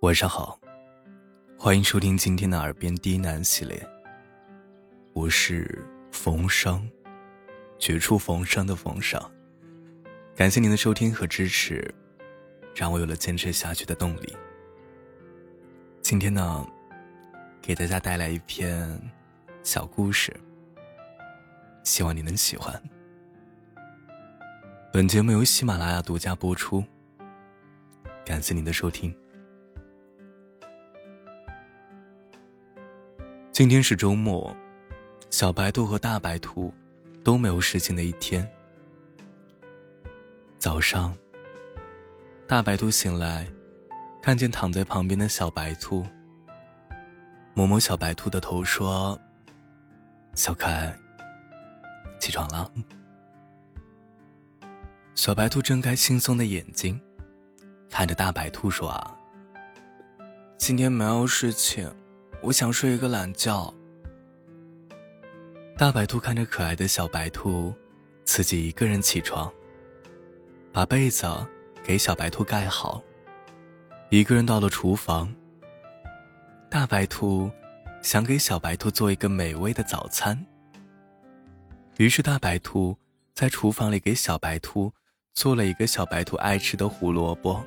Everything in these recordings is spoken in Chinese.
晚上好，欢迎收听今天的耳边低喃系列。我是冯生，绝处逢生的冯生。感谢您的收听和支持，让我有了坚持下去的动力。今天呢，给大家带来一篇小故事，希望你能喜欢。本节目由喜马拉雅独家播出，感谢您的收听。今天是周末，小白兔和大白兔都没有事情的一天。早上，大白兔醒来，看见躺在旁边的小白兔，摸摸小白兔的头说：“小可爱，起床了。”小白兔睁开惺忪的眼睛，看着大白兔说：“啊，今天没有事情。”我想睡一个懒觉。大白兔看着可爱的小白兔，自己一个人起床，把被子给小白兔盖好，一个人到了厨房。大白兔想给小白兔做一个美味的早餐，于是大白兔在厨房里给小白兔做了一个小白兔爱吃的胡萝卜，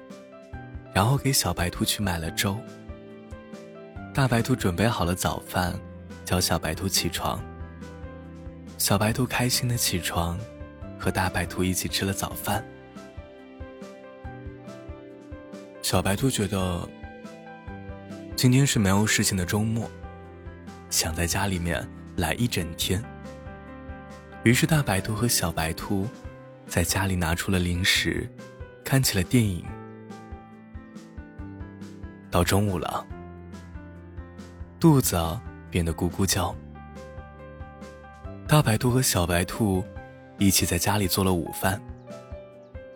然后给小白兔去买了粥。大白兔准备好了早饭，叫小白兔起床。小白兔开心的起床，和大白兔一起吃了早饭。小白兔觉得今天是没有事情的周末，想在家里面来一整天。于是大白兔和小白兔在家里拿出了零食，看起了电影。到中午了。肚子变得咕咕叫。大白兔和小白兔一起在家里做了午饭。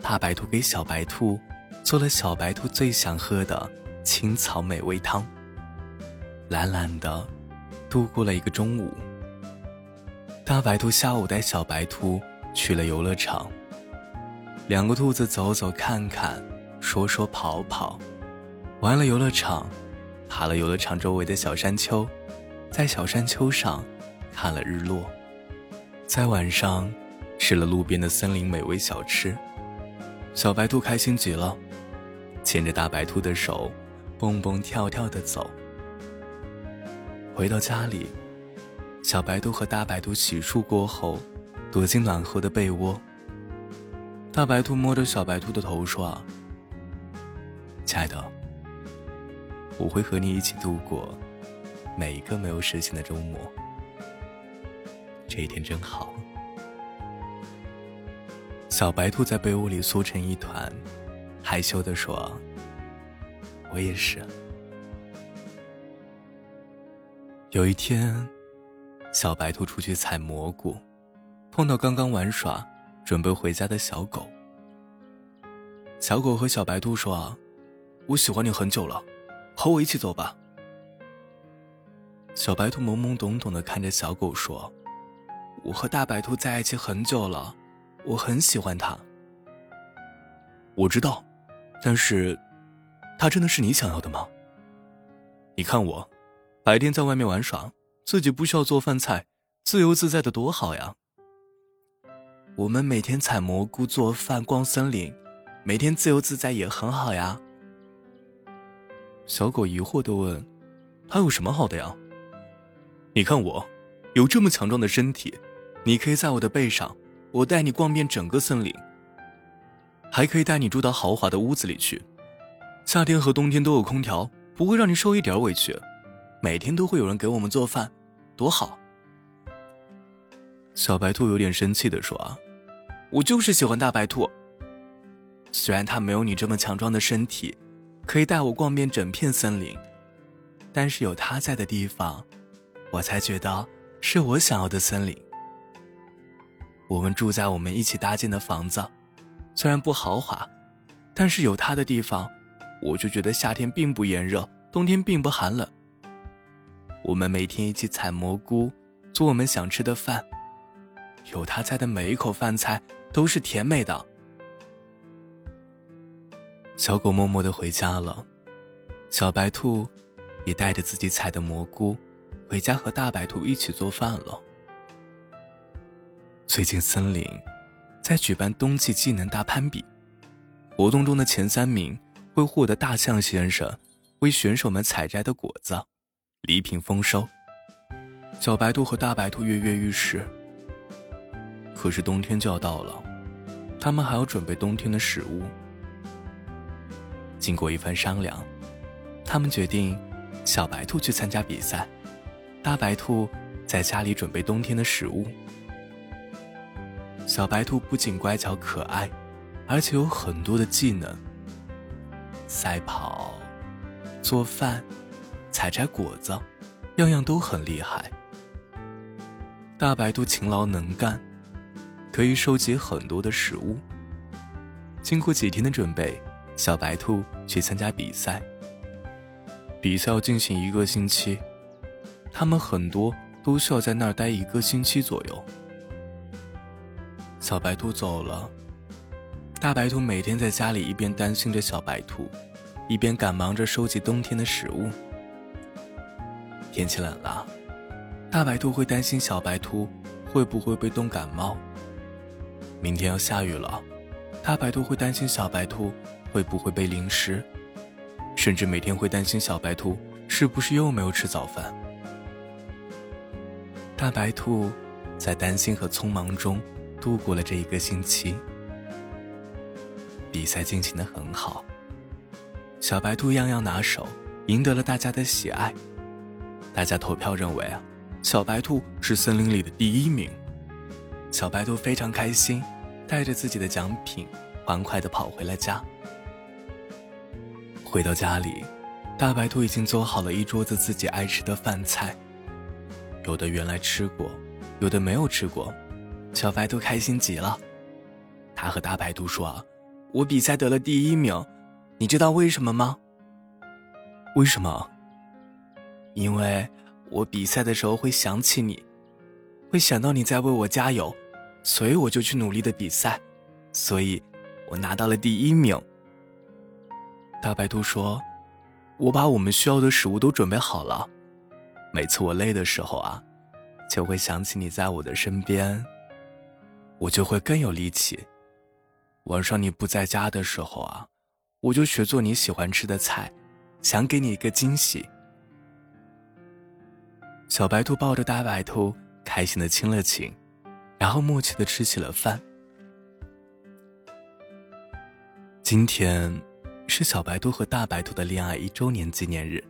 大白兔给小白兔做了小白兔最想喝的青草美味汤。懒懒的度过了一个中午。大白兔下午带小白兔去了游乐场。两个兔子走走看看，说说跑跑，玩了游乐场。爬了游乐场周围的小山丘，在小山丘上看了日落，在晚上吃了路边的森林美味小吃。小白兔开心极了，牵着大白兔的手，蹦蹦跳跳的走。回到家里，小白兔和大白兔洗漱过后，躲进暖和的被窝。大白兔摸着小白兔的头说：“亲爱的。”我会和你一起度过每一个没有事情的周末。这一天真好。小白兔在被窝里缩成一团，害羞的说：“我也是。”有一天，小白兔出去采蘑菇，碰到刚刚玩耍、准备回家的小狗。小狗和小白兔说：“我喜欢你很久了。”和我一起走吧。小白兔懵懵懂懂的看着小狗说：“我和大白兔在一起很久了，我很喜欢它。”我知道，但是，它真的是你想要的吗？你看我，白天在外面玩耍，自己不需要做饭菜，自由自在的多好呀。我们每天采蘑菇、做饭、逛森林，每天自由自在也很好呀。小狗疑惑的问：“它有什么好的呀？”你看我，有这么强壮的身体，你可以在我的背上，我带你逛遍整个森林，还可以带你住到豪华的屋子里去，夏天和冬天都有空调，不会让你受一点委屈，每天都会有人给我们做饭，多好。小白兔有点生气的说：“啊，我就是喜欢大白兔，虽然它没有你这么强壮的身体。”可以带我逛遍整片森林，但是有他在的地方，我才觉得是我想要的森林。我们住在我们一起搭建的房子，虽然不豪华，但是有他的地方，我就觉得夏天并不炎热，冬天并不寒冷。我们每天一起采蘑菇，做我们想吃的饭，有他在的每一口饭菜都是甜美的。小狗默默的回家了，小白兔也带着自己采的蘑菇，回家和大白兔一起做饭了。最近森林在举办冬季技能大攀比，活动中的前三名会获得大象先生为选手们采摘的果子，礼品丰收。小白兔和大白兔跃跃欲试，可是冬天就要到了，他们还要准备冬天的食物。经过一番商量，他们决定，小白兔去参加比赛，大白兔在家里准备冬天的食物。小白兔不仅乖巧可爱，而且有很多的技能：赛跑、做饭、采摘果子，样样都很厉害。大白兔勤劳能干，可以收集很多的食物。经过几天的准备。小白兔去参加比赛，比赛要进行一个星期，他们很多都需要在那儿待一个星期左右。小白兔走了，大白兔每天在家里一边担心着小白兔，一边赶忙着收集冬天的食物。天气冷了，大白兔会担心小白兔会不会被冻感冒。明天要下雨了，大白兔会担心小白兔。会不会被淋湿？甚至每天会担心小白兔是不是又没有吃早饭。大白兔在担心和匆忙中度过了这一个星期。比赛进行的很好，小白兔样样拿手，赢得了大家的喜爱。大家投票认为啊，小白兔是森林里的第一名。小白兔非常开心，带着自己的奖品，欢快地跑回了家。回到家里，大白兔已经做好了一桌子自己爱吃的饭菜。有的原来吃过，有的没有吃过。小白兔开心极了，他和大白兔说：“我比赛得了第一名，你知道为什么吗？”“为什么？”“因为我比赛的时候会想起你，会想到你在为我加油，所以我就去努力的比赛，所以我拿到了第一名。”大白兔说：“我把我们需要的食物都准备好了。每次我累的时候啊，就会想起你在我的身边，我就会更有力气。晚上你不在家的时候啊，我就学做你喜欢吃的菜，想给你一个惊喜。”小白兔抱着大白兔，开心的亲了亲，然后默契的吃起了饭。今天。是小白兔和大白兔的恋爱一周年纪念日。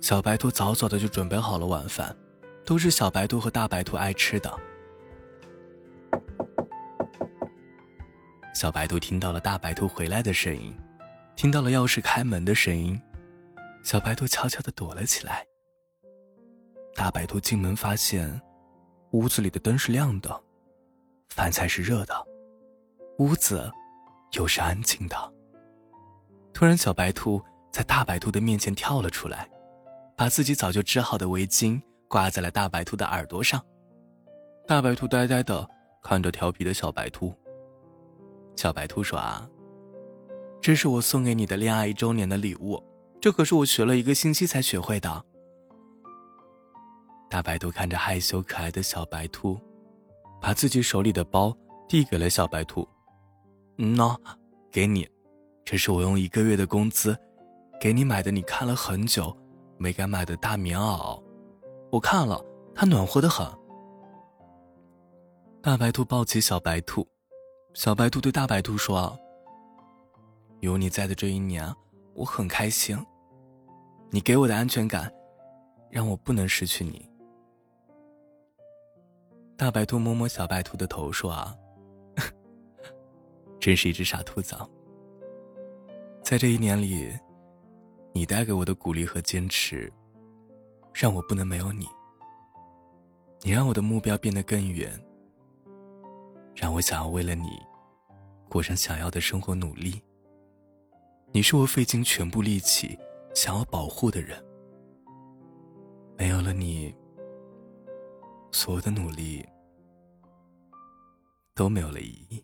小白兔早早的就准备好了晚饭，都是小白兔和大白兔爱吃的。小白兔听到了大白兔回来的声音，听到了钥匙开门的声音，小白兔悄悄的躲了起来。大白兔进门发现，屋子里的灯是亮的，饭菜是热的，屋子又是安静的。突然，小白兔在大白兔的面前跳了出来，把自己早就织好的围巾挂在了大白兔的耳朵上。大白兔呆呆的看着调皮的小白兔。小白兔说：“啊，这是我送给你的恋爱一周年的礼物，这可是我学了一个星期才学会的。”大白兔看着害羞可爱的小白兔，把自己手里的包递给了小白兔：“嗯喏，给你。”这是我用一个月的工资，给你买的。你看了很久，没敢买的大棉袄，我看了，它暖和的很。大白兔抱起小白兔，小白兔对大白兔说：“有你在的这一年，我很开心。你给我的安全感，让我不能失去你。”大白兔摸摸小白兔的头说：“啊，真是一只傻兔子。”在这一年里，你带给我的鼓励和坚持，让我不能没有你。你让我的目标变得更远，让我想要为了你，过上想要的生活努力。你是我费尽全部力气想要保护的人。没有了你，所有的努力都没有了意义。